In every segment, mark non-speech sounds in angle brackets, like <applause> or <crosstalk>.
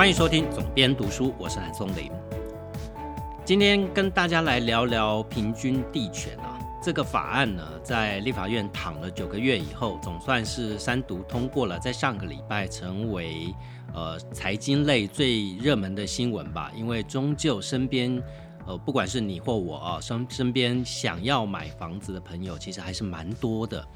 欢迎收听总编读书，我是韩松林。今天跟大家来聊聊平均地权啊，这个法案呢，在立法院躺了九个月以后，总算是三读通过了，在上个礼拜成为呃财经类最热门的新闻吧。因为终究身边呃不管是你或我啊，身身边想要买房子的朋友，其实还是蛮多的。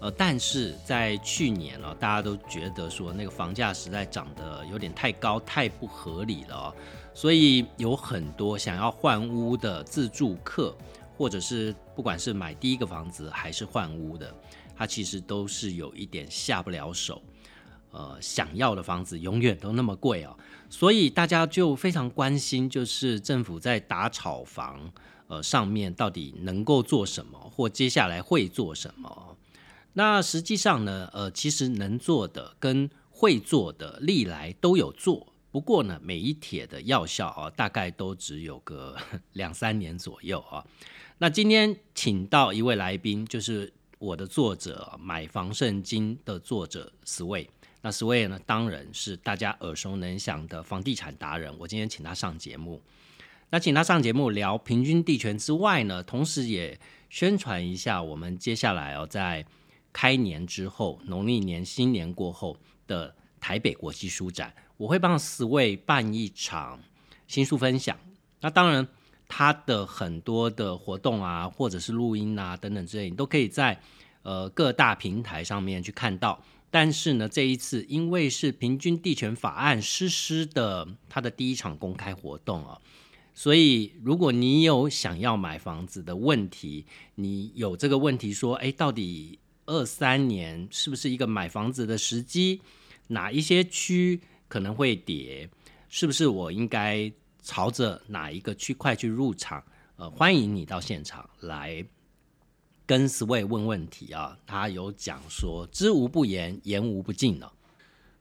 呃，但是在去年呢，大家都觉得说那个房价实在涨得有点太高，太不合理了，所以有很多想要换屋的自住客，或者是不管是买第一个房子还是换屋的，他其实都是有一点下不了手。呃，想要的房子永远都那么贵哦，所以大家就非常关心，就是政府在打炒房呃上面到底能够做什么，或接下来会做什么。那实际上呢，呃，其实能做的跟会做的历来都有做，不过呢，每一帖的药效啊，大概都只有个 <laughs> 两三年左右啊。那今天请到一位来宾，就是我的作者《买房圣经》的作者 Sway。那 Sway 呢，当然是大家耳熟能详的房地产达人。我今天请他上节目，那请他上节目聊平均地权之外呢，同时也宣传一下我们接下来哦在。开年之后，农历年新年过后的台北国际书展，我会帮四位办一场新书分享。那当然，他的很多的活动啊，或者是录音啊等等之类，你都可以在呃各大平台上面去看到。但是呢，这一次因为是平均地权法案实施的他的第一场公开活动啊，所以如果你有想要买房子的问题，你有这个问题说，哎，到底？二三年是不是一个买房子的时机？哪一些区可能会跌？是不是我应该朝着哪一个区块去入场？呃，欢迎你到现场来跟 Sway 问问题啊！他有讲说知无不言，言无不尽了。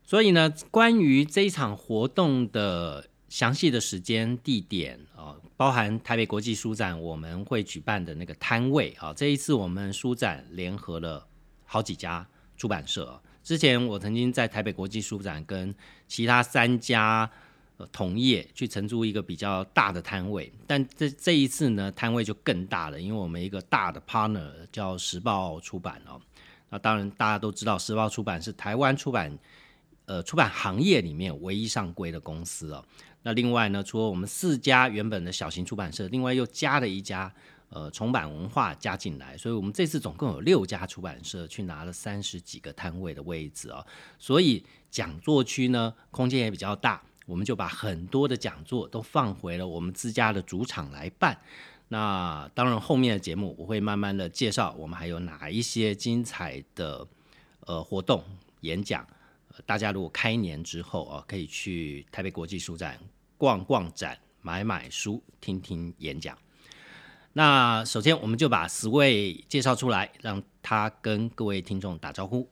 所以呢，关于这一场活动的详细的时间、地点啊，包含台北国际书展我们会举办的那个摊位啊，这一次我们书展联合了。好几家出版社，之前我曾经在台北国际书展跟其他三家同业去承租一个比较大的摊位，但这这一次呢，摊位就更大了，因为我们一个大的 partner 叫时报出版哦。那当然大家都知道，时报出版是台湾出版呃出版行业里面唯一上柜的公司哦。那另外呢，除了我们四家原本的小型出版社，另外又加了一家。呃，重版文化加进来，所以我们这次总共有六家出版社去拿了三十几个摊位的位置啊，所以讲座区呢空间也比较大，我们就把很多的讲座都放回了我们自家的主场来办。那当然后面的节目我会慢慢的介绍，我们还有哪一些精彩的呃活动演讲，大家如果开年之后啊，可以去台北国际书展逛逛展，买买书，听听演讲。那首先，我们就把十位介绍出来，让他跟各位听众打招呼。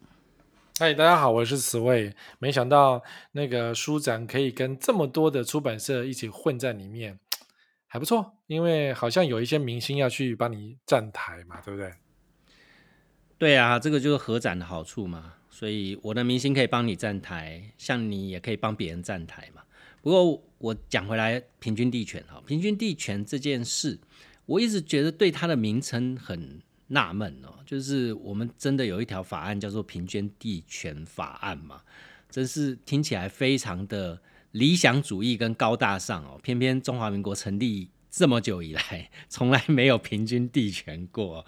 嗨，大家好，我是十位。没想到那个书展可以跟这么多的出版社一起混在里面，还不错。因为好像有一些明星要去帮你站台嘛，对不对？对啊，这个就是合展的好处嘛。所以我的明星可以帮你站台，像你也可以帮别人站台嘛。不过我讲回来，平均地权哈，平均地权这件事。我一直觉得对它的名称很纳闷哦，就是我们真的有一条法案叫做《平均地权法案》嘛，真是听起来非常的理想主义跟高大上哦。偏偏中华民国成立这么久以来，<laughs> 从来没有平均地权过。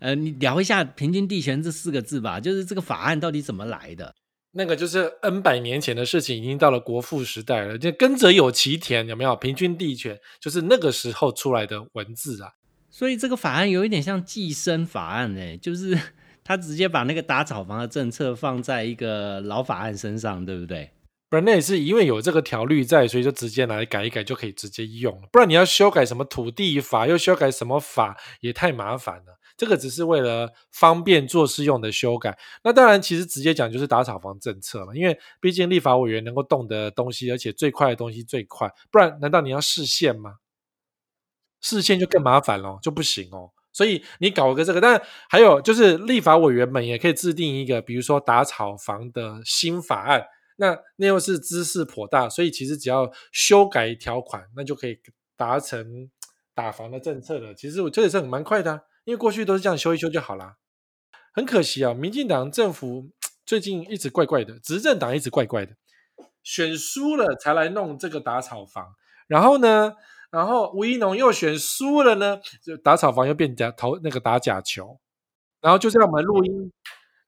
呃，你聊一下“平均地权”这四个字吧，就是这个法案到底怎么来的？那个就是 N 百年前的事情，已经到了国父时代了。就耕者有其田，有没有？平均地权就是那个时候出来的文字啊。所以这个法案有一点像寄生法案呢，就是 <laughs> 他直接把那个打草房的政策放在一个老法案身上，对不对？不然那也是因为有这个条律在，所以就直接拿来改一改就可以直接用。不然你要修改什么土地法，又修改什么法，也太麻烦了。这个只是为了方便做事用的修改，那当然其实直接讲就是打炒房政策嘛，因为毕竟立法委员能够动的东西，而且最快的东西最快，不然难道你要视线吗？视线就更麻烦了，就不行哦。所以你搞个这个，但还有就是立法委员们也可以制定一个，比如说打炒房的新法案，那那又是姿势颇大，所以其实只要修改条款，那就可以达成打房的政策了。其实我这也是很蛮快的啊，因为过去都是这样修一修就好啦。很可惜啊，民进党政府最近一直怪怪的，执政党一直怪怪的，选输了才来弄这个打草房，然后呢，然后吴一农又选输了呢，就打草房又变假投那个打假球，然后就在我们录音，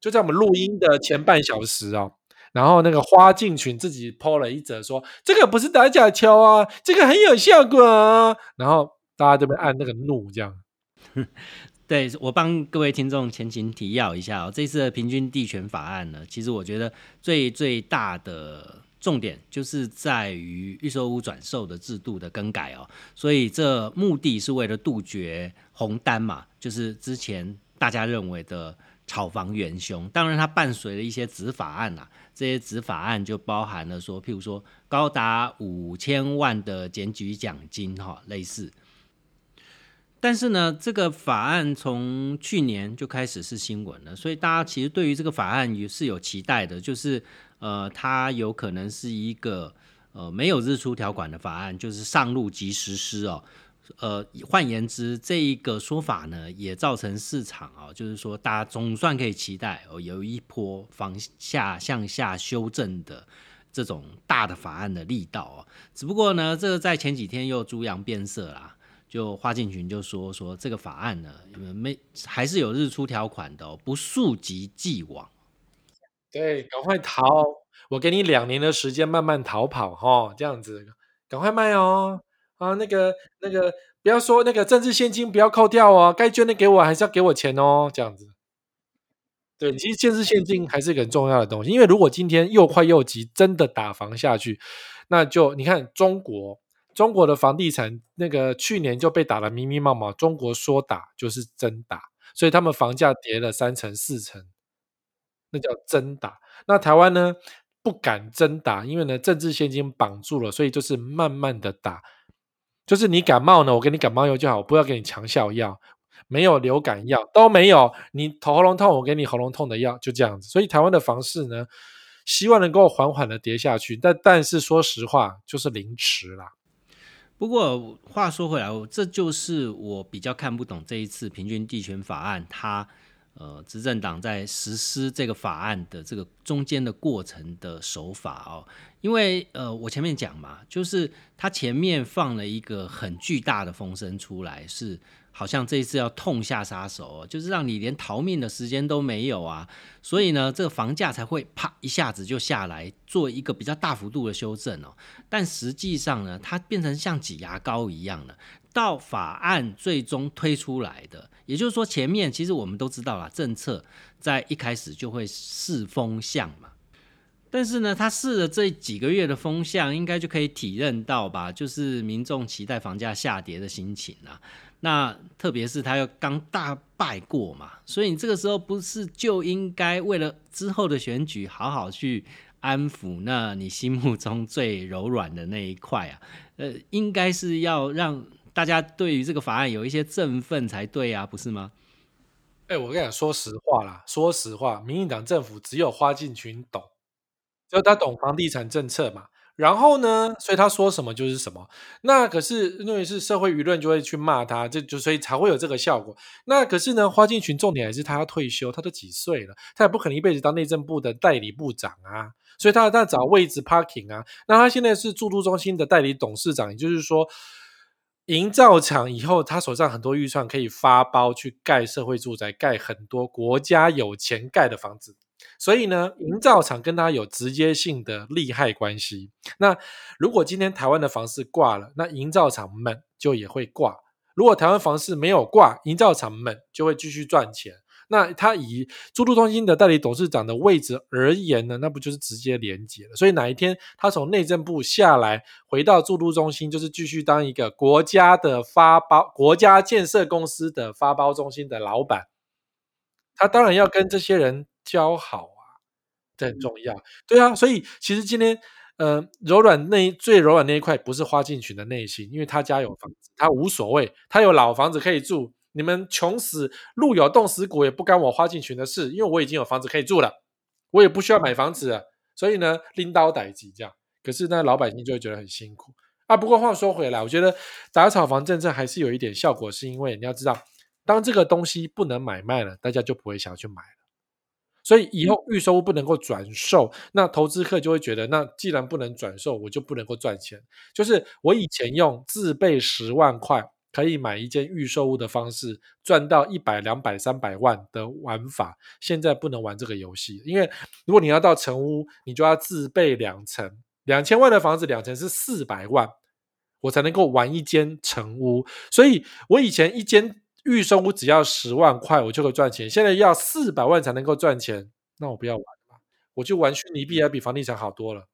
就在我们录音的前半小时哦，然后那个花进群自己 PO 了一则说，这个不是打假球啊，这个很有效果啊，然后大家这边按那个怒这样。<laughs> 对我帮各位听众前情提要一下哦，这次的平均地权法案呢，其实我觉得最最大的重点就是在于预售屋转售的制度的更改哦，所以这目的是为了杜绝红单嘛，就是之前大家认为的炒房元凶。当然，它伴随了一些子法案呐，这些子法案就包含了说，譬如说高达五千万的检举奖金哈，类似。但是呢，这个法案从去年就开始是新闻了，所以大家其实对于这个法案也是有期待的，就是呃，它有可能是一个呃没有日出条款的法案，就是上路即实施哦。呃，换言之，这一个说法呢，也造成市场啊，就是说大家总算可以期待哦，有一波防下向下修正的这种大的法案的力道哦。只不过呢，这个在前几天又猪羊变色啦。就花进群就说说这个法案呢，没还是有日出条款的哦，不溯及既往。对，赶快逃！我给你两年的时间慢慢逃跑哈，这样子，赶快卖哦！啊，那个那个，不要说那个政治现金不要扣掉哦，该捐的给我还是要给我钱哦，这样子。对，其实政治现金还是一个很重要的东西，因为如果今天又快又急，真的打房下去，那就你看中国。中国的房地产那个去年就被打得密密麻麻，中国说打就是真打，所以他们房价跌了三成四成，那叫真打。那台湾呢不敢真打，因为呢政治现金绑住了，所以就是慢慢的打。就是你感冒呢，我给你感冒药就好，不要给你强效药，没有流感药都没有，你头喉咙痛，我给你喉咙痛的药，就这样子。所以台湾的房市呢，希望能够缓缓的跌下去，但但是说实话，就是凌迟啦。不过话说回来，这就是我比较看不懂这一次平均地权法案，它呃执政党在实施这个法案的这个中间的过程的手法哦，因为呃我前面讲嘛，就是它前面放了一个很巨大的风声出来是。好像这一次要痛下杀手哦，就是让你连逃命的时间都没有啊，所以呢，这个房价才会啪一下子就下来，做一个比较大幅度的修正哦。但实际上呢，它变成像挤牙膏一样的，到法案最终推出来的，也就是说，前面其实我们都知道了，政策在一开始就会试风向嘛。但是呢，他试了这几个月的风向，应该就可以体认到吧，就是民众期待房价下跌的心情啊。那特别是他又刚大败过嘛，所以你这个时候不是就应该为了之后的选举好好去安抚那你心目中最柔软的那一块啊？呃，应该是要让大家对于这个法案有一些振奋才对啊，不是吗？哎，我跟你讲，说实话啦，说实话，民进党政府只有花进群懂，只有他懂房地产政策嘛。然后呢？所以他说什么就是什么。那可是因为是社会舆论就会去骂他，这就所以才会有这个效果。那可是呢，花敬群重点还是他要退休，他都几岁了，他也不可能一辈子当内政部的代理部长啊。所以他他找位置 parking 啊。那他现在是住都中心的代理董事长，也就是说，营造厂以后他手上很多预算可以发包去盖社会住宅，盖很多国家有钱盖的房子。所以呢，营造厂跟他有直接性的利害关系。那如果今天台湾的房市挂了，那营造厂们就也会挂。如果台湾房市没有挂，营造厂们就会继续赚钱。那他以住都中心的代理董事长的位置而言呢，那不就是直接连接了？所以哪一天他从内政部下来，回到住都中心，就是继续当一个国家的发包、国家建设公司的发包中心的老板。他当然要跟这些人。交好啊，这很重要。对啊，所以其实今天，呃，柔软那最柔软那一块不是花进群的内心，因为他家有房子，他无所谓，他有老房子可以住。你们穷死，路有冻死骨也不干我花进群的事，因为我已经有房子可以住了，我也不需要买房子。所以呢，拎刀逮鸡这样。可是呢，老百姓就会觉得很辛苦啊。不过话说回来，我觉得打炒房政策还是有一点效果，是因为你要知道，当这个东西不能买卖了，大家就不会想要去买了。所以以后预售屋不能够转售，那投资客就会觉得，那既然不能转售，我就不能够赚钱。就是我以前用自备十万块可以买一间预售屋的方式，赚到一百、两百、三百万的玩法，现在不能玩这个游戏，因为如果你要到成屋，你就要自备两层，两千万的房子，两层是四百万，我才能够玩一间成屋。所以我以前一间。预售屋只要十万块，我就可以赚钱。现在要四百万才能够赚钱，那我不要玩了，我就玩虚拟币，还比房地产好多了。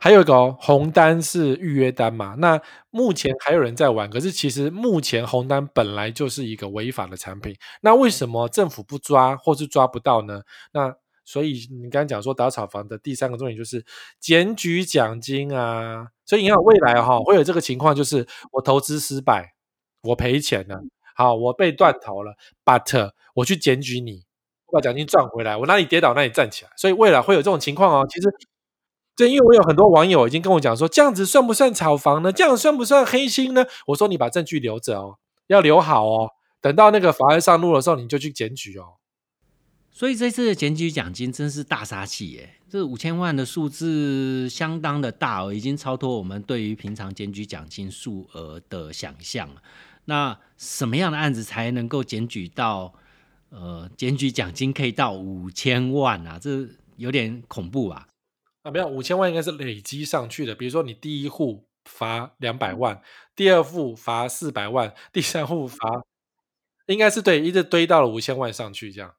还有一个哦，红单是预约单嘛？那目前还有人在玩，可是其实目前红单本来就是一个违法的产品。那为什么政府不抓或是抓不到呢？那所以你刚刚讲说打炒房的第三个重点就是检举奖金啊。所以你看未来哈会有这个情况，就是我投资失败，我赔钱了。好，我被断头了，but 我去检举你，我把奖金赚回来，我哪里跌倒哪里站起来，所以未来会有这种情况哦。其实，对，因为我有很多网友已经跟我讲说，这样子算不算炒房呢？这样算不算黑心呢？我说你把证据留着哦，要留好哦，等到那个法案上路的时候，你就去检举哦。所以这次的检举奖金真是大杀器耶，这五千万的数字相当的大哦，已经超脱我们对于平常检举奖金数额的想象了。那什么样的案子才能够检举到，呃，检举奖金可以到五千万啊？这有点恐怖啊！啊，没有，五千万应该是累积上去的。比如说，你第一户罚两百万，第二户罚四百万，第三户罚，应该是对，一直堆到了五千万上去这样。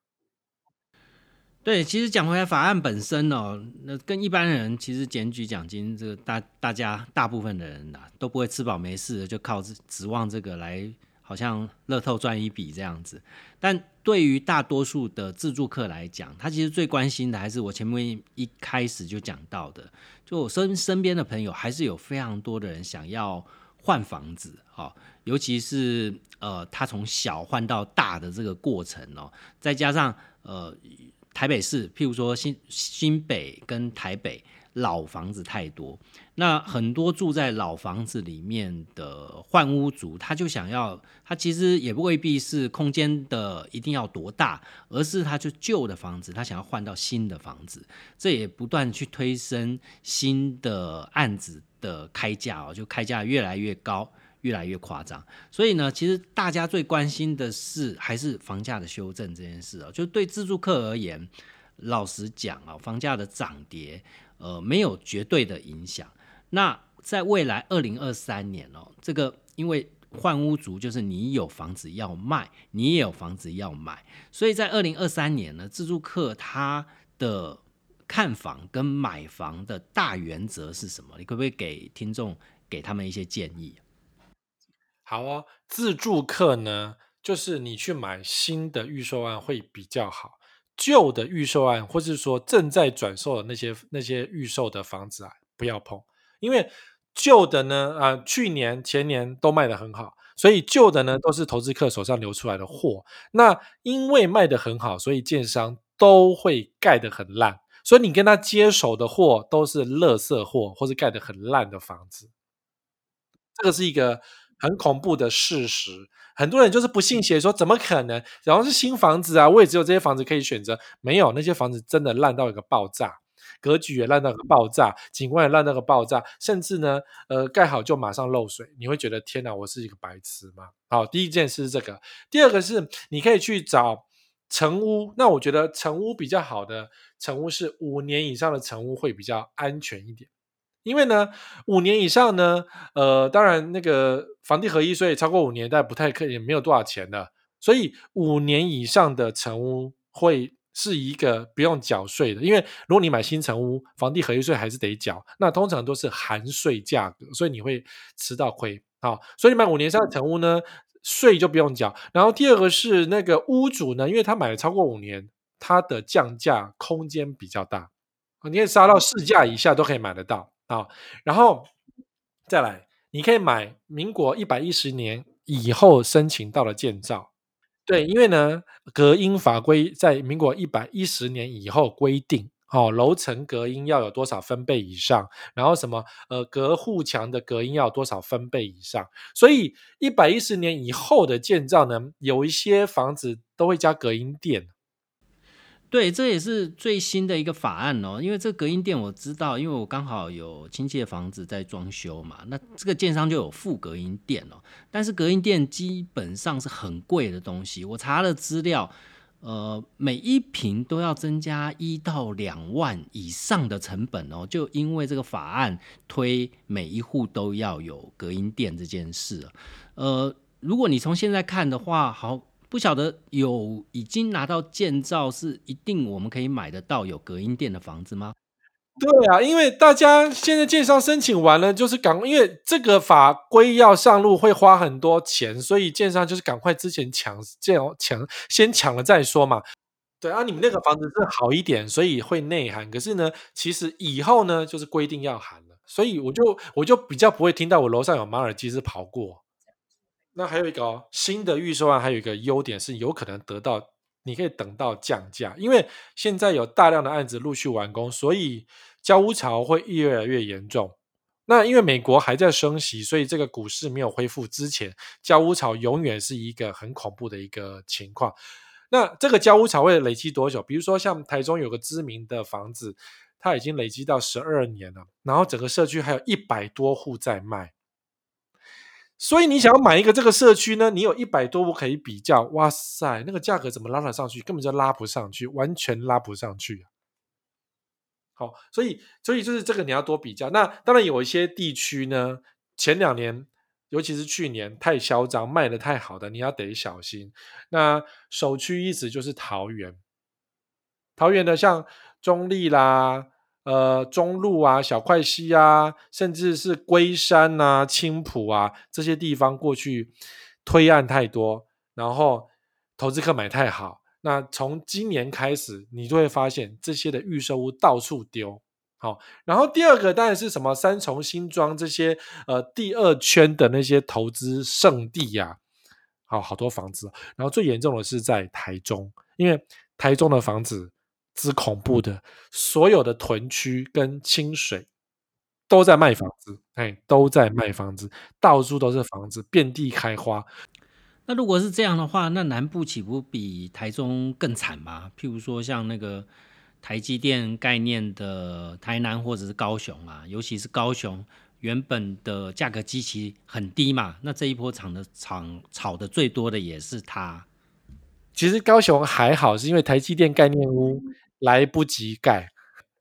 对，其实讲回来，法案本身哦，那跟一般人其实检举奖金，这个大大家大部分的人呐都不会吃饱没事的，就靠指望这个来，好像乐透赚一笔这样子。但对于大多数的自住客来讲，他其实最关心的还是我前面一开始就讲到的，就我身身边的朋友还是有非常多的人想要换房子啊，尤其是呃，他从小换到大的这个过程哦，再加上呃。台北市，譬如说新新北跟台北老房子太多，那很多住在老房子里面的换屋族，他就想要，他其实也不未必是空间的一定要多大，而是他就旧的房子，他想要换到新的房子，这也不断去推升新的案子的开价哦，就开价越来越高。越来越夸张，所以呢，其实大家最关心的是还是房价的修正这件事啊。就对自住客而言，老实讲啊，房价的涨跌，呃，没有绝对的影响。那在未来二零二三年哦，这个因为换屋族就是你有房子要卖，你也有房子要买，所以在二零二三年呢，自住客他的看房跟买房的大原则是什么？你可不可以给听众给他们一些建议？好哦，自住客呢，就是你去买新的预售案会比较好，旧的预售案或是说正在转售的那些那些预售的房子啊，不要碰，因为旧的呢，啊，去年前年都卖得很好，所以旧的呢都是投资客手上流出来的货。那因为卖得很好，所以建商都会盖得很烂，所以你跟他接手的货都是垃圾货，或是盖得很烂的房子，这个是一个。很恐怖的事实，很多人就是不信邪，说怎么可能？然后是新房子啊，我也只有这些房子可以选择，没有那些房子真的烂到一个爆炸，格局也烂到个爆炸，景观也烂到个爆炸，甚至呢，呃，盖好就马上漏水，你会觉得天哪，我是一个白痴吗？好，第一件事是这个，第二个是你可以去找成屋，那我觉得成屋比较好的成屋是五年以上的成屋会比较安全一点。因为呢，五年以上呢，呃，当然那个房地合一税超过五年，但不太可以，没有多少钱的，所以五年以上的成屋会是一个不用缴税的。因为如果你买新成屋，房地合一税还是得缴，那通常都是含税价格，所以你会吃到亏。啊，所以买五年以上的成屋呢，税就不用缴。然后第二个是那个屋主呢，因为他买了超过五年，他的降价空间比较大，你可以杀到市价以下都可以买得到。好，然后再来，你可以买民国一百一十年以后申请到的建造，对，因为呢，隔音法规在民国一百一十年以后规定，哦，楼层隔音要有多少分贝以上，然后什么呃隔户墙的隔音要有多少分贝以上，所以一百一十年以后的建造呢，有一些房子都会加隔音垫。对，这也是最新的一个法案哦。因为这隔音垫我知道，因为我刚好有亲戚的房子在装修嘛，那这个建商就有附隔音垫哦。但是隔音垫基本上是很贵的东西，我查了资料。呃，每一平都要增加一到两万以上的成本哦，就因为这个法案推每一户都要有隔音垫这件事。呃，如果你从现在看的话，好，不晓得有已经拿到建造是一定我们可以买得到有隔音垫的房子吗？对啊，因为大家现在建商申请完了，就是赶，因为这个法规要上路会花很多钱，所以建商就是赶快之前抢，建抢先抢了再说嘛。对啊，你们那个房子是好一点，所以会内涵。可是呢，其实以后呢，就是规定要含了，所以我就我就比较不会听到我楼上有马尔济斯跑过。那还有一个哦，新的预售案还有一个优点是有可能得到。你可以等到降价，因为现在有大量的案子陆续完工，所以交屋潮会越来越严重。那因为美国还在升息，所以这个股市没有恢复之前，交屋潮永远是一个很恐怖的一个情况。那这个交屋潮会累积多久？比如说像台中有个知名的房子，它已经累积到十二年了，然后整个社区还有一百多户在卖。所以你想要买一个这个社区呢？你有一百多户可以比较，哇塞，那个价格怎么拉得上去？根本就拉不上去，完全拉不上去。好，所以所以就是这个你要多比较。那当然有一些地区呢，前两年尤其是去年太嚣张，卖的太好的，你要得小心。那首屈一指就是桃园，桃园的像中立啦。呃，中路啊，小块溪啊，甚至是龟山啊、青浦啊这些地方，过去推案太多，然后投资客买太好。那从今年开始，你就会发现这些的预售屋到处丢。好，然后第二个当然是什么三重新庄这些呃第二圈的那些投资圣地呀，好好多房子。然后最严重的是在台中，因为台中的房子。之恐怖的，所有的屯区跟清水都在卖房子，哎，都在卖房子，到处都是房子，遍地开花。那如果是这样的话，那南部岂不比台中更惨吗？譬如说像那个台积电概念的台南或者是高雄啊，尤其是高雄，原本的价格基期很低嘛，那这一波炒的炒炒的最多的也是它。其实高雄还好，是因为台积电概念屋。来不及盖，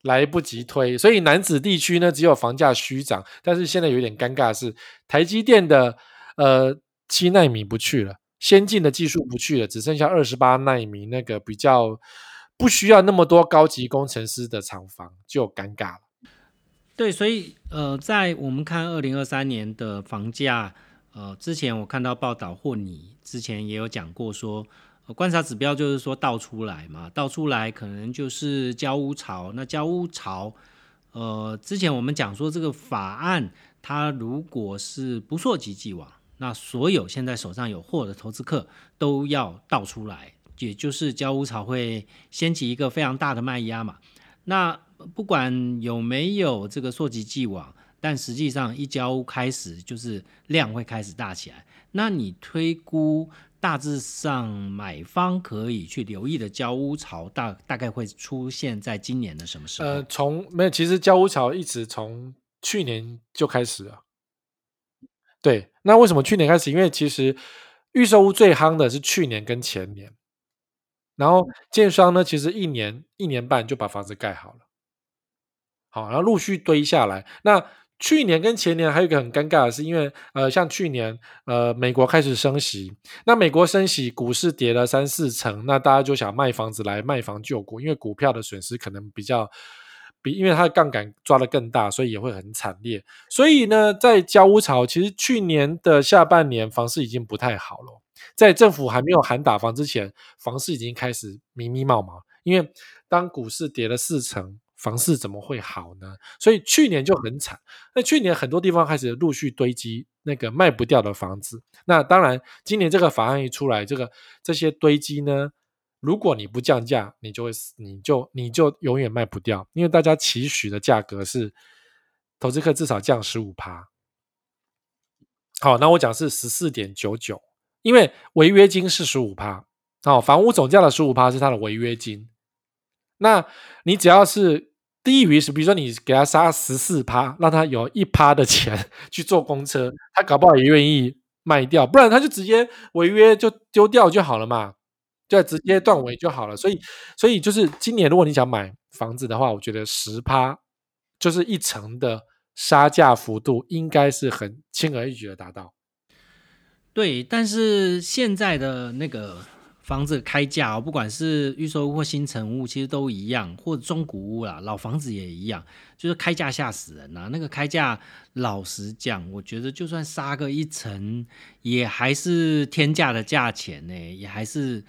来不及推，所以南子地区呢，只有房价虚涨。但是现在有点尴尬是，台积电的呃七纳米不去了，先进的技术不去了，只剩下二十八纳米那个比较不需要那么多高级工程师的厂房，就尴尬了。对，所以呃，在我们看二零二三年的房价，呃，之前我看到报道或你之前也有讲过说。观察指标就是说倒出来嘛，倒出来可能就是交屋潮。那交屋潮，呃，之前我们讲说这个法案，它如果是不溯及既往，那所有现在手上有货的投资客都要倒出来，也就是交屋潮会掀起一个非常大的卖压嘛。那不管有没有这个溯及既往，但实际上一交屋开始就是量会开始大起来。那你推估？大致上，买方可以去留意的交屋潮大大概会出现在今年的什么时候？呃，从没有，其实交屋潮一直从去年就开始了。对，那为什么去年开始？因为其实预售屋最夯的是去年跟前年，然后建商呢，其实一年一年半就把房子盖好了，好，然后陆续堆下来。那去年跟前年还有一个很尴尬的是，因为呃，像去年呃，美国开始升息，那美国升息，股市跌了三四成，那大家就想卖房子来卖房救股，因为股票的损失可能比较比，因为它的杠杆抓的更大，所以也会很惨烈。所以呢，在交屋潮，其实去年的下半年房市已经不太好了，在政府还没有喊打房之前，房市已经开始迷迷冒冒，因为当股市跌了四成。房市怎么会好呢？所以去年就很惨。那去年很多地方开始陆续堆积那个卖不掉的房子。那当然，今年这个法案一出来，这个这些堆积呢，如果你不降价，你就会死，你就你就永远卖不掉，因为大家期许的价格是投资客至少降十五趴。好，那我讲是十四点九九，因为违约金是十五趴，哦，房屋总价的十五趴是它的违约金。那你只要是低于是，比如说你给他杀十四趴，让他有一趴的钱去坐公车，他搞不好也愿意卖掉，不然他就直接违约就丢掉就好了嘛，就直接断尾就好了。所以，所以就是今年如果你想买房子的话，我觉得十趴就是一层的。杀价幅度应该是很轻而易举的达到，对，但是现在的那个房子开价哦，不管是预售屋或新成屋，其实都一样，或者中古屋啦，老房子也一样，就是开价吓死人呐。那个开价，老实讲，我觉得就算杀个一层，也还是天价的价钱呢，也还是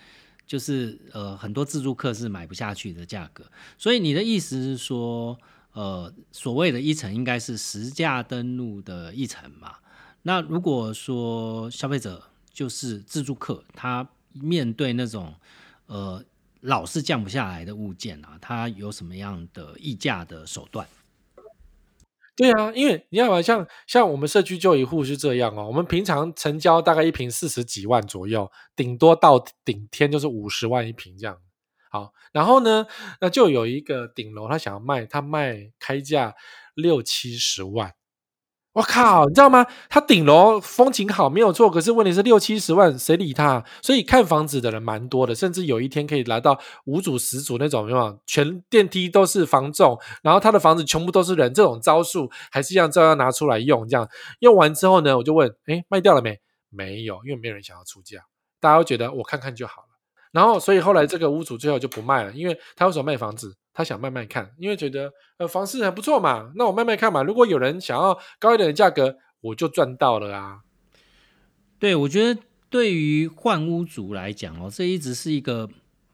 就是呃很多自住客是买不下去的价格。所以你的意思是说？呃，所谓的一层应该是实价登录的一层嘛？那如果说消费者就是自住客，他面对那种呃老是降不下来的物件啊，他有什么样的议价的手段？对啊，因为你要像像我们社区就一户是这样哦，我们平常成交大概一平四十几万左右，顶多到顶天就是五十万一平这样。好，然后呢，那就有一个顶楼，他想要卖，他卖开价六七十万，我靠，你知道吗？他顶楼风景好没有错，可是问题是六七十万，谁理他？所以看房子的人蛮多的，甚至有一天可以来到五组十组那种，有全电梯都是房仲，然后他的房子全部都是人，这种招数还是一样照样拿出来用。这样用完之后呢，我就问，哎，卖掉了没？没有，因为没有人想要出价，大家都觉得我看看就好了。然后，所以后来这个屋主最后就不卖了，因为他为什么卖房子？他想卖卖看，因为觉得呃房市还不错嘛，那我卖卖看嘛。如果有人想要高一点的价格，我就赚到了啊。对，我觉得对于换屋族来讲哦，这一直是一个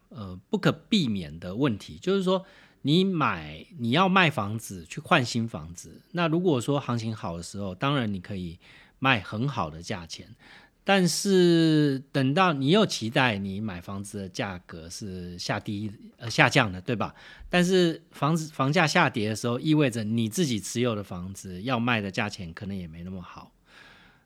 呃不可避免的问题，就是说你买你要卖房子去换新房子，那如果说行情好的时候，当然你可以卖很好的价钱。但是等到你又期待你买房子的价格是下低呃下降的，对吧？但是房子房价下跌的时候，意味着你自己持有的房子要卖的价钱可能也没那么好，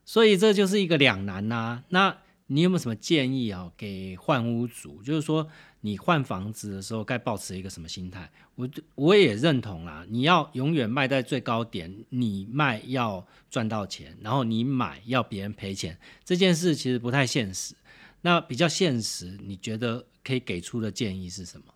所以这就是一个两难呐。那你有没有什么建议啊？给换屋主，就是说。你换房子的时候该保持一个什么心态？我我也认同啦，你要永远卖在最高点，你卖要赚到钱，然后你买要别人赔钱，这件事其实不太现实。那比较现实，你觉得可以给出的建议是什么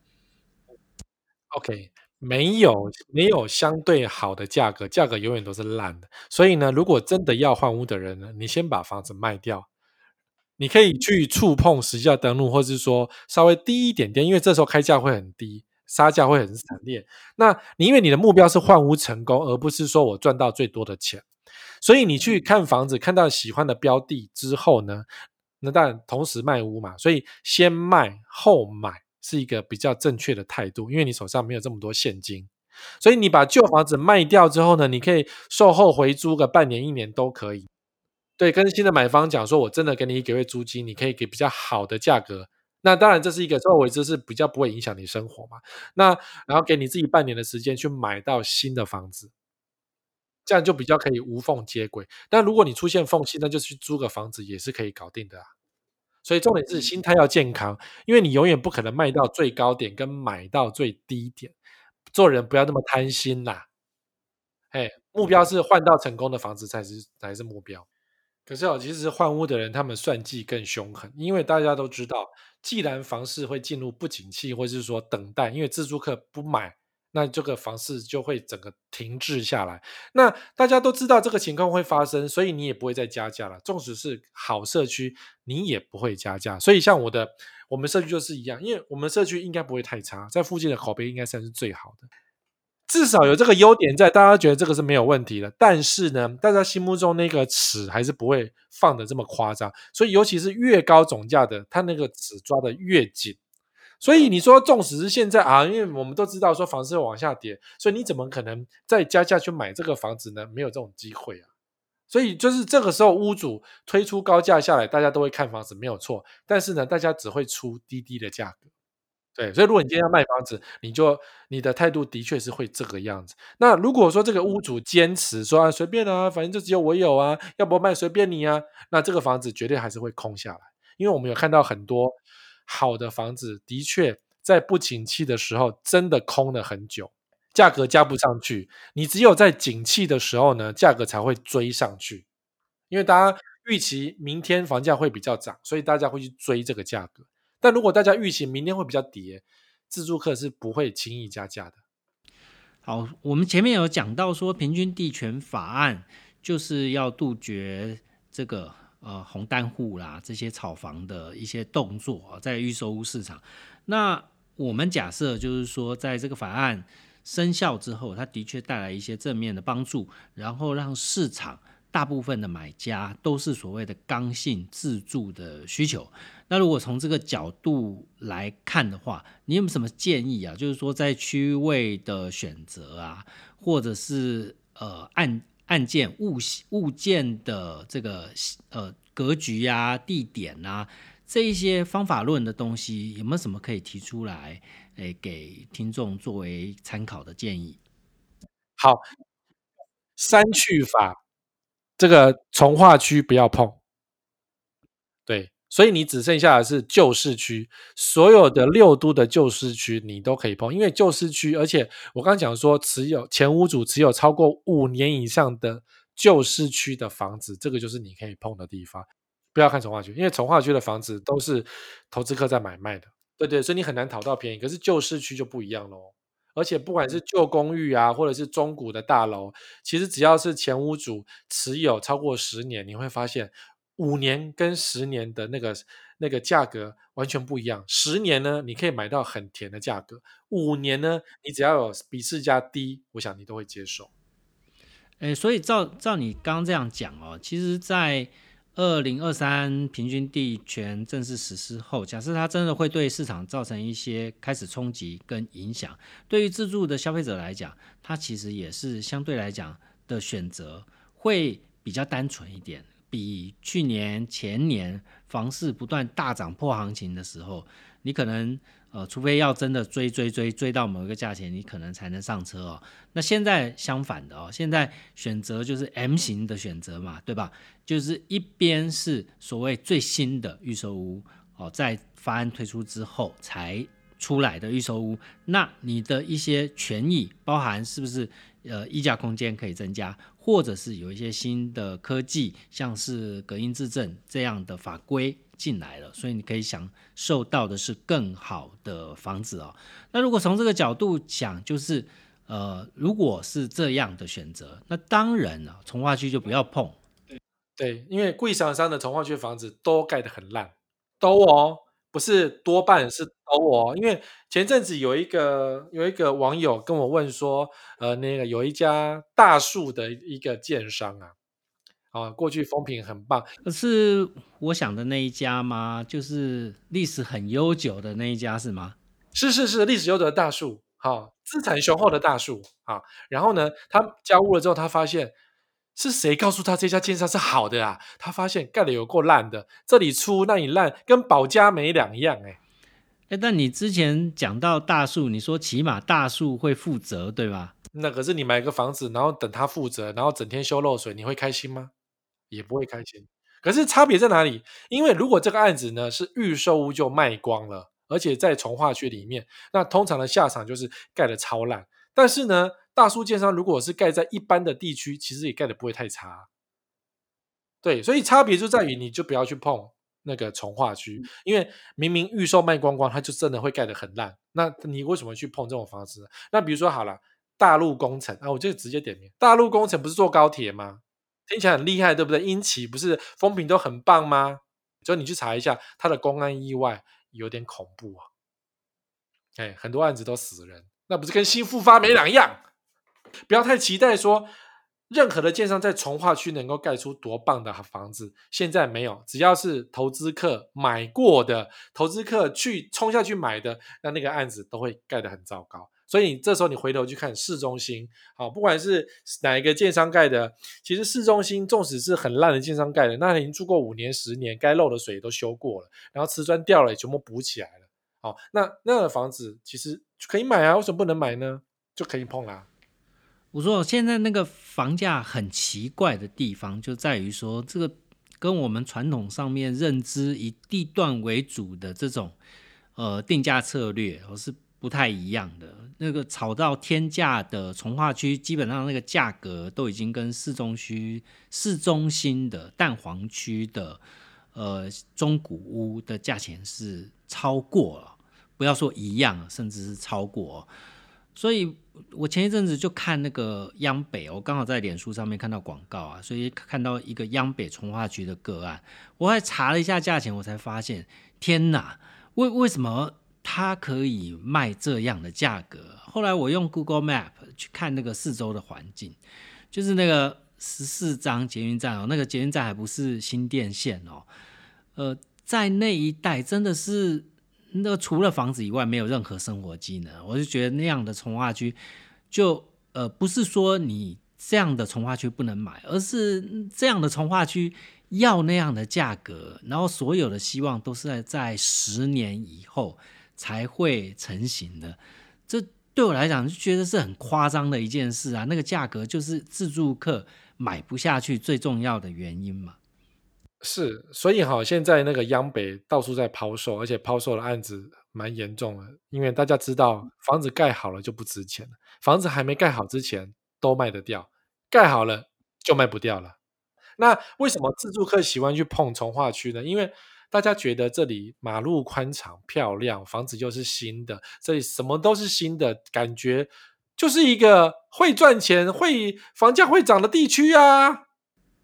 ？OK，没有没有相对好的价格，价格永远都是烂的。所以呢，如果真的要换屋的人呢，你先把房子卖掉。你可以去触碰实价登录，或者是说稍微低一点点，因为这时候开价会很低，杀价会很惨烈。那你因为你的目标是换屋成功，而不是说我赚到最多的钱，所以你去看房子，看到喜欢的标的之后呢，那当然同时卖屋嘛，所以先卖后买是一个比较正确的态度，因为你手上没有这么多现金，所以你把旧房子卖掉之后呢，你可以售后回租个半年一年都可以。对，跟新的买方讲说，我真的给你一个月租金，你可以给比较好的价格。那当然，这是一个作为这是比较不会影响你生活嘛。那然后给你自己半年的时间去买到新的房子，这样就比较可以无缝接轨。但如果你出现缝隙，那就去租个房子也是可以搞定的啊。所以重点是心态要健康，因为你永远不可能卖到最高点跟买到最低点。做人不要那么贪心啦。哎，目标是换到成功的房子才是才是目标。可是哦，其实换屋的人他们算计更凶狠，因为大家都知道，既然房市会进入不景气，或者是说等待，因为自住客不买，那这个房市就会整个停滞下来。那大家都知道这个情况会发生，所以你也不会再加价了。纵使是好社区，你也不会加价。所以像我的我们社区就是一样，因为我们社区应该不会太差，在附近的口碑应该算是最好的。至少有这个优点在，大家觉得这个是没有问题的。但是呢，大家心目中那个尺还是不会放的这么夸张。所以，尤其是越高总价的，它那个尺抓的越紧。所以你说，纵使是现在啊，因为我们都知道说房子会往下跌，所以你怎么可能再加价去买这个房子呢？没有这种机会啊。所以就是这个时候，屋主推出高价下来，大家都会看房子，没有错。但是呢，大家只会出低低的价格。对，所以如果你今天要卖房子，你就你的态度的确是会这个样子。那如果说这个屋主坚持说啊随便啊，反正就只有我有啊，要不卖随便你啊，那这个房子绝对还是会空下来。因为我们有看到很多好的房子，的确在不景气的时候真的空了很久，价格加不上去。你只有在景气的时候呢，价格才会追上去。因为大家预期明天房价会比较涨，所以大家会去追这个价格。但如果大家预期明天会比较跌，自助客是不会轻易加价的。好，我们前面有讲到说，平均地权法案就是要杜绝这个呃红单户啦这些炒房的一些动作，在预售屋市场。那我们假设就是说，在这个法案生效之后，它的确带来一些正面的帮助，然后让市场。大部分的买家都是所谓的刚性自住的需求。那如果从这个角度来看的话，你有什么建议啊？就是说在区位的选择啊，或者是呃案案件物物件的这个呃格局啊、地点啊这一些方法论的东西，有没有什么可以提出来，诶，给听众作为参考的建议？好，三去法。这个从化区不要碰，对，所以你只剩下的是旧市区，所有的六都的旧市区你都可以碰，因为旧市区，而且我刚刚讲说持有前屋主持有超过五年以上的旧市区的房子，这个就是你可以碰的地方。不要看从化区，因为从化区的房子都是投资客在买卖的，对对，所以你很难讨到便宜。可是旧市区就不一样喽。而且不管是旧公寓啊，或者是中古的大楼，其实只要是前屋主持有超过十年，你会发现五年跟十年的那个那个价格完全不一样。十年呢，你可以买到很甜的价格；五年呢，你只要有比市价低，我想你都会接受。诶，所以照照你刚刚这样讲哦，其实，在二零二三平均地权正式实施后，假设它真的会对市场造成一些开始冲击跟影响，对于自住的消费者来讲，它其实也是相对来讲的选择会比较单纯一点，比去年前年房市不断大涨破行情的时候，你可能。呃，除非要真的追追追追到某一个价钱，你可能才能上车哦。那现在相反的哦，现在选择就是 M 型的选择嘛，对吧？就是一边是所谓最新的预售屋哦，在方案推出之后才出来的预售屋，那你的一些权益包含是不是呃溢价空间可以增加，或者是有一些新的科技，像是隔音质证这样的法规。进来了，所以你可以享受到的是更好的房子哦。那如果从这个角度讲，就是呃，如果是这样的选择，那当然了，从化区就不要碰。对，因为贵商商的从化区房子都盖得很烂，都哦，不是多半是都哦。因为前阵子有一个有一个网友跟我问说，呃，那个有一家大树的一个建商啊。啊，过去风评很棒，是我想的那一家吗？就是历史很悠久的那一家是吗？是是是，历史悠久的大树，好，资产雄厚的大树，好。然后呢，他交屋了之后，他发现是谁告诉他这家建商是好的啊？他发现盖的有够烂的，这里粗那里烂，跟保家没两样哎。哎，但你之前讲到大树，你说起码大树会负责，对吧？那可是你买个房子，然后等他负责，然后整天修漏水，你会开心吗？也不会开心，可是差别在哪里？因为如果这个案子呢是预售屋就卖光了，而且在从化区里面，那通常的下场就是盖的超烂。但是呢，大叔建商如果是盖在一般的地区，其实也盖的不会太差。对，所以差别就在于你就不要去碰那个从化区，因为明明预售卖光光，它就真的会盖得很烂。那你为什么去碰这种房子？那比如说好了，大陆工程啊，我就直接点名，大陆工程不是坐高铁吗？听起来很厉害，对不对？英企不是风评都很棒吗？就你去查一下，它的公安意外有点恐怖啊！哎，很多案子都死人，那不是跟新复发没两样？不要太期待说任何的建商在从化区能够盖出多棒的房子，现在没有。只要是投资客买过的，投资客去冲下去买的，那那个案子都会盖得很糟糕。所以这时候你回头去看市中心，好，不管是哪一个建商盖的，其实市中心纵使是很烂的建商盖的，那已经住过五年、十年，该漏的水都修过了，然后瓷砖掉了也全部补起来了，好，那那样的房子其实可以买啊，为什么不能买呢？就可以碰啦。我说现在那个房价很奇怪的地方，就在于说这个跟我们传统上面认知以地段为主的这种呃定价策略，哦是不太一样的。那个炒到天价的从化区，基本上那个价格都已经跟市中区、市中心的蛋黄区的呃中古屋的价钱是超过了，不要说一样，甚至是超过。所以，我前一阵子就看那个央北，我刚好在脸书上面看到广告啊，所以看到一个央北从化区的个案，我还查了一下价钱，我才发现，天哪，为为什么它可以卖这样的价格？后来我用 Google Map 去看那个四周的环境，就是那个十四张捷运站哦，那个捷运站还不是新电线哦，呃，在那一带真的是。那除了房子以外，没有任何生活机能，我就觉得那样的从化区，就呃不是说你这样的从化区不能买，而是这样的从化区要那样的价格，然后所有的希望都是在在十年以后才会成型的。这对我来讲就觉得是很夸张的一件事啊！那个价格就是自住客买不下去最重要的原因嘛。是，所以哈，现在那个央北到处在抛售，而且抛售的案子蛮严重的。因为大家知道，房子盖好了就不值钱了，房子还没盖好之前都卖得掉，盖好了就卖不掉了。那为什么自住客喜欢去碰从化区呢？因为大家觉得这里马路宽敞、漂亮，房子又是新的，这里什么都是新的，感觉就是一个会赚钱、会房价会涨的地区啊。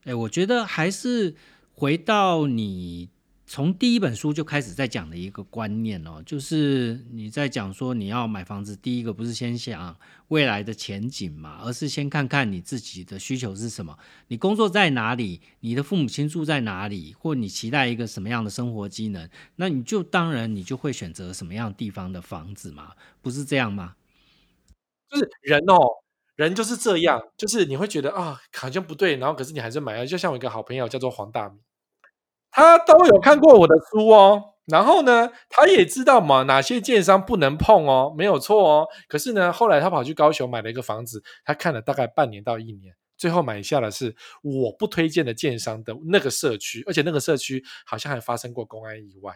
哎，我觉得还是。回到你从第一本书就开始在讲的一个观念哦，就是你在讲说你要买房子，第一个不是先想未来的前景嘛，而是先看看你自己的需求是什么，你工作在哪里，你的父母亲住在哪里，或你期待一个什么样的生活机能，那你就当然你就会选择什么样地方的房子嘛，不是这样吗？就是人哦，人就是这样，就是你会觉得啊好像不对，然后可是你还是买了，就像我一个好朋友叫做黄大米。他都有看过我的书哦，然后呢，他也知道嘛哪些建商不能碰哦，没有错哦。可是呢，后来他跑去高雄买了一个房子，他看了大概半年到一年，最后买下的是我不推荐的建商的那个社区，而且那个社区好像还发生过公安意外。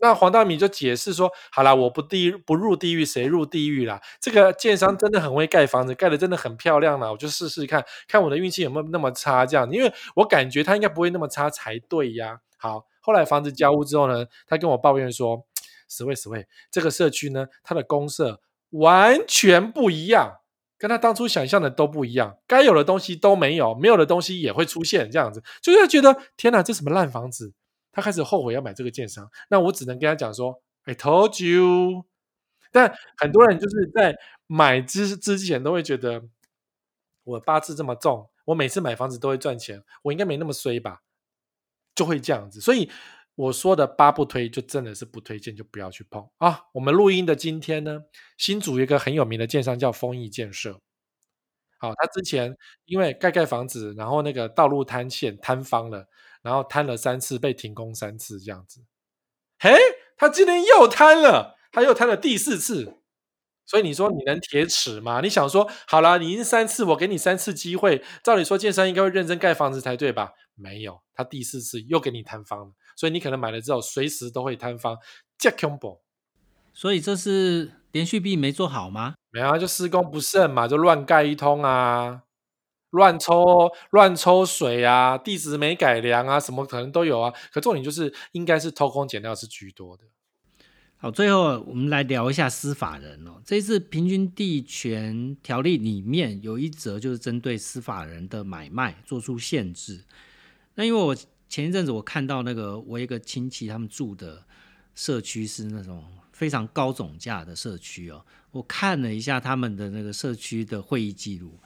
那黄大米就解释说：“好啦，我不地不入地狱，谁入地狱啦？这个建商真的很会盖房子，盖的真的很漂亮啦，我就试试看看我的运气有没有那么差。这样，因为我感觉他应该不会那么差才对呀。好，后来房子交屋之后呢，他跟我抱怨说：‘十位十位，这个社区呢，它的公社完全不一样，跟他当初想象的都不一样，该有的东西都没有，没有的东西也会出现，这样子，就是觉得天哪，这什么烂房子。”他开始后悔要买这个建商，那我只能跟他讲说：“I told you。”但很多人就是在买之之前都会觉得，我八字这么重，我每次买房子都会赚钱，我应该没那么衰吧？就会这样子。所以我说的八不推，就真的是不推荐，就不要去碰啊。我们录音的今天呢，新竹一个很有名的建商叫丰益建设。好，他之前因为盖盖房子，然后那个道路塌陷塌方了。然后贪了三次，被停工三次，这样子。嘿，他今天又贪了，他又贪了第四次。所以你说你能铁齿吗？你想说好了，你已经三次，我给你三次机会。照理说建商应该会认真盖房子才对吧？没有，他第四次又给你摊方了。所以你可能买了之后，随时都会摊方。j a c k b o 所以这是连续币没做好吗？没有，就施工不慎嘛，就乱盖一通啊。乱抽乱抽水啊，地址没改良啊，什么可能都有啊。可重点就是应该是偷工减料是居多的。好，最后我们来聊一下司法人哦。这次平均地权条例里面有一则就是针对司法人的买卖做出限制。那因为我前一阵子我看到那个我一个亲戚他们住的社区是那种非常高总价的社区哦，我看了一下他们的那个社区的会议记录。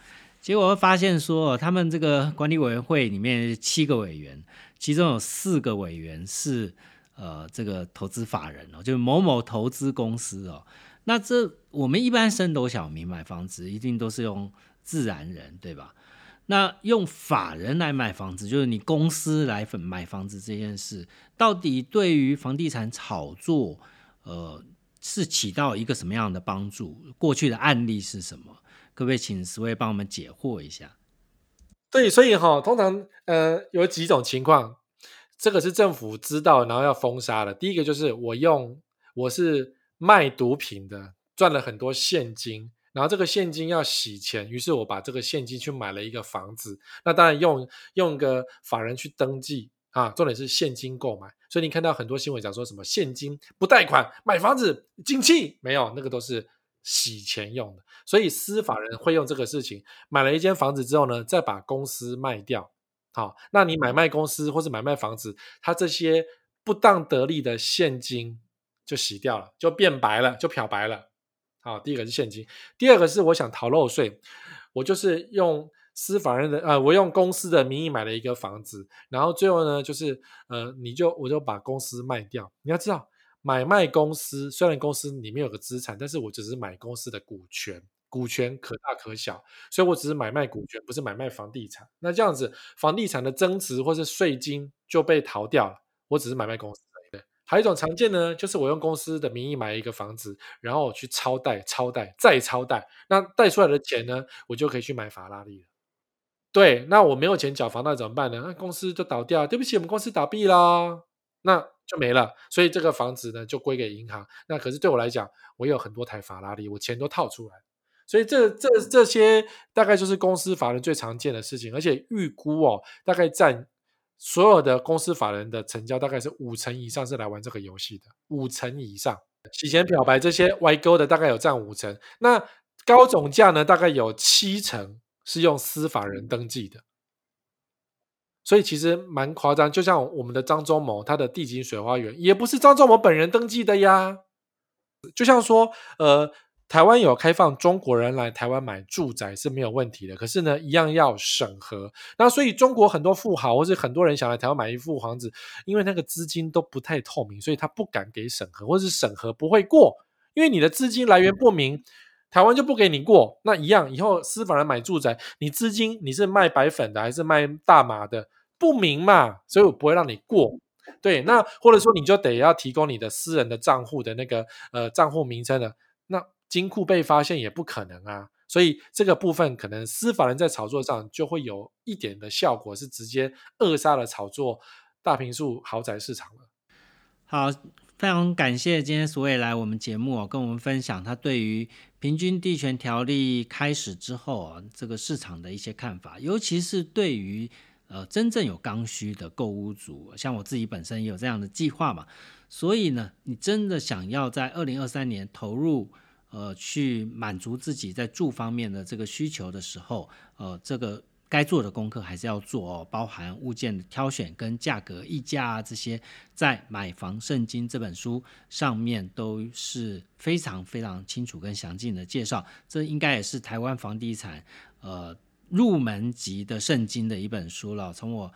结果会发现说，他们这个管理委员会里面七个委员，其中有四个委员是呃这个投资法人哦，就是某某投资公司哦。那这我们一般升斗小民买房子一定都是用自然人对吧？那用法人来买房子，就是你公司来买房子这件事，到底对于房地产炒作呃，是起到一个什么样的帮助？过去的案例是什么？可不可以请十位帮我们解惑一下？对，所以哈，通常呃有几种情况，这个是政府知道然后要封杀的。第一个就是我用我是卖毒品的，赚了很多现金。然后这个现金要洗钱，于是我把这个现金去买了一个房子。那当然用用个法人去登记啊，重点是现金购买。所以你看到很多新闻讲说什么现金不贷款买房子进气没有，那个都是洗钱用的。所以司法人会用这个事情买了一间房子之后呢，再把公司卖掉。好，那你买卖公司或是买卖房子，他这些不当得利的现金就洗掉了，就变白了，就漂白了。好，第一个是现金，第二个是我想逃漏税，我就是用司法人的呃，我用公司的名义买了一个房子，然后最后呢，就是呃，你就我就把公司卖掉。你要知道，买卖公司虽然公司里面有个资产，但是我只是买公司的股权，股权可大可小，所以我只是买卖股权，不是买卖房地产。那这样子，房地产的增值或是税金就被逃掉了，我只是买卖公司而已。还有一种常见呢，就是我用公司的名义买一个房子，然后我去超贷、超贷再超贷，那贷出来的钱呢，我就可以去买法拉利了。对，那我没有钱缴房贷怎么办呢？那公司就倒掉，对不起，我们公司倒闭啦，那就没了。所以这个房子呢，就归给银行。那可是对我来讲，我有很多台法拉利，我钱都套出来。所以这这这些大概就是公司法人最常见的事情，而且预估哦，大概占。所有的公司法人的成交大概是五成以上是来玩这个游戏的，五成以上洗钱漂白这些歪钩的大概有占五成，那高总价呢大概有七成是用司法人登记的，所以其实蛮夸张。就像我们的张忠谋，他的地景水花园也不是张忠谋本人登记的呀，就像说呃。台湾有开放中国人来台湾买住宅是没有问题的，可是呢，一样要审核。那所以中国很多富豪或是很多人想来台湾买一副房子，因为那个资金都不太透明，所以他不敢给审核，或是审核不会过，因为你的资金来源不明，台湾就不给你过。那一样，以后司法人买住宅，你资金你是卖白粉的还是卖大麻的，不明嘛，所以我不会让你过。对，那或者说你就得要提供你的私人的账户的那个呃账户名称的那。金库被发现也不可能啊，所以这个部分可能司法人在炒作上就会有一点的效果，是直接扼杀了炒作大平数豪宅市场了。好，非常感谢今天所谓来我们节目哦，跟我们分享他对于平均地权条例开始之后啊，这个市场的一些看法，尤其是对于呃真正有刚需的购屋族，像我自己本身也有这样的计划嘛，所以呢，你真的想要在二零二三年投入。呃，去满足自己在住方面的这个需求的时候，呃，这个该做的功课还是要做哦，包含物件的挑选跟价格议价啊这些，在《买房圣经》这本书上面都是非常非常清楚跟详尽的介绍。这应该也是台湾房地产呃入门级的圣经的一本书了。从我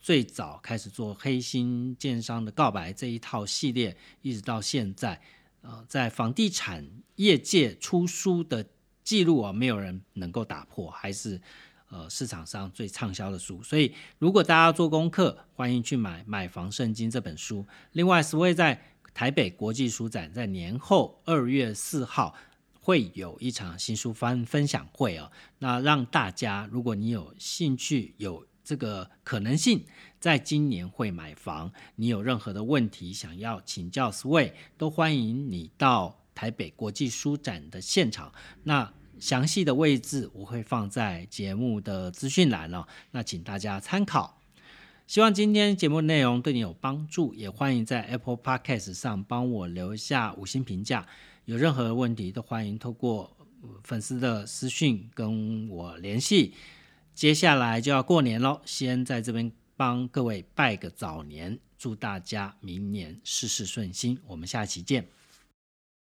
最早开始做黑心建商的告白这一套系列，一直到现在。呃，在房地产业界出书的记录啊，没有人能够打破，还是呃市场上最畅销的书。所以，如果大家做功课，欢迎去买《买房圣经》这本书。另外，Sway 在台北国际书展在年后二月四号会有一场新书分分享会哦。那让大家，如果你有兴趣，有这个可能性。在今年会买房，你有任何的问题想要请教 Sway，都欢迎你到台北国际书展的现场。那详细的位置我会放在节目的资讯栏了，那请大家参考。希望今天节目内容对你有帮助，也欢迎在 Apple Podcast 上帮我留下五星评价。有任何问题都欢迎透过粉丝的私讯跟我联系。接下来就要过年喽，先在这边。帮各位拜个早年，祝大家明年事事顺心。我们下期见。